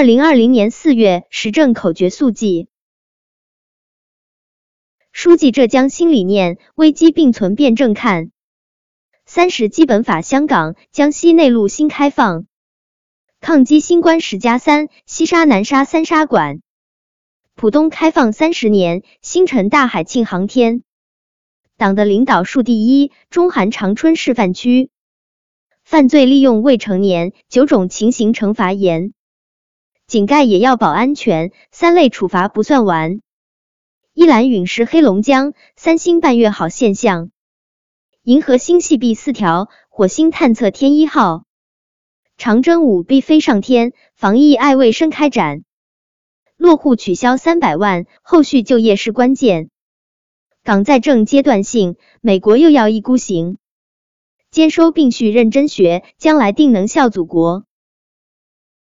二零二零年四月，时政口诀速记：书记浙江新理念，危机并存辩证看。三十基本法，香港、江西内陆新开放。抗击新冠十加三，西沙南沙三沙馆。浦东开放三十年，星辰大海庆航天。党的领导树第一，中韩长春示范区。犯罪利用未成年，九种情形惩罚严。井盖也要保安全，三类处罚不算完。一览陨石黑龙江，三星半月好现象。银河星系 B 四条，火星探测天一号。长征五 B 飞上天，防疫爱卫生开展。落户取消三百万，后续就业是关键。港在正阶段性，美国又要一孤行。兼收并蓄认真学，将来定能效祖国。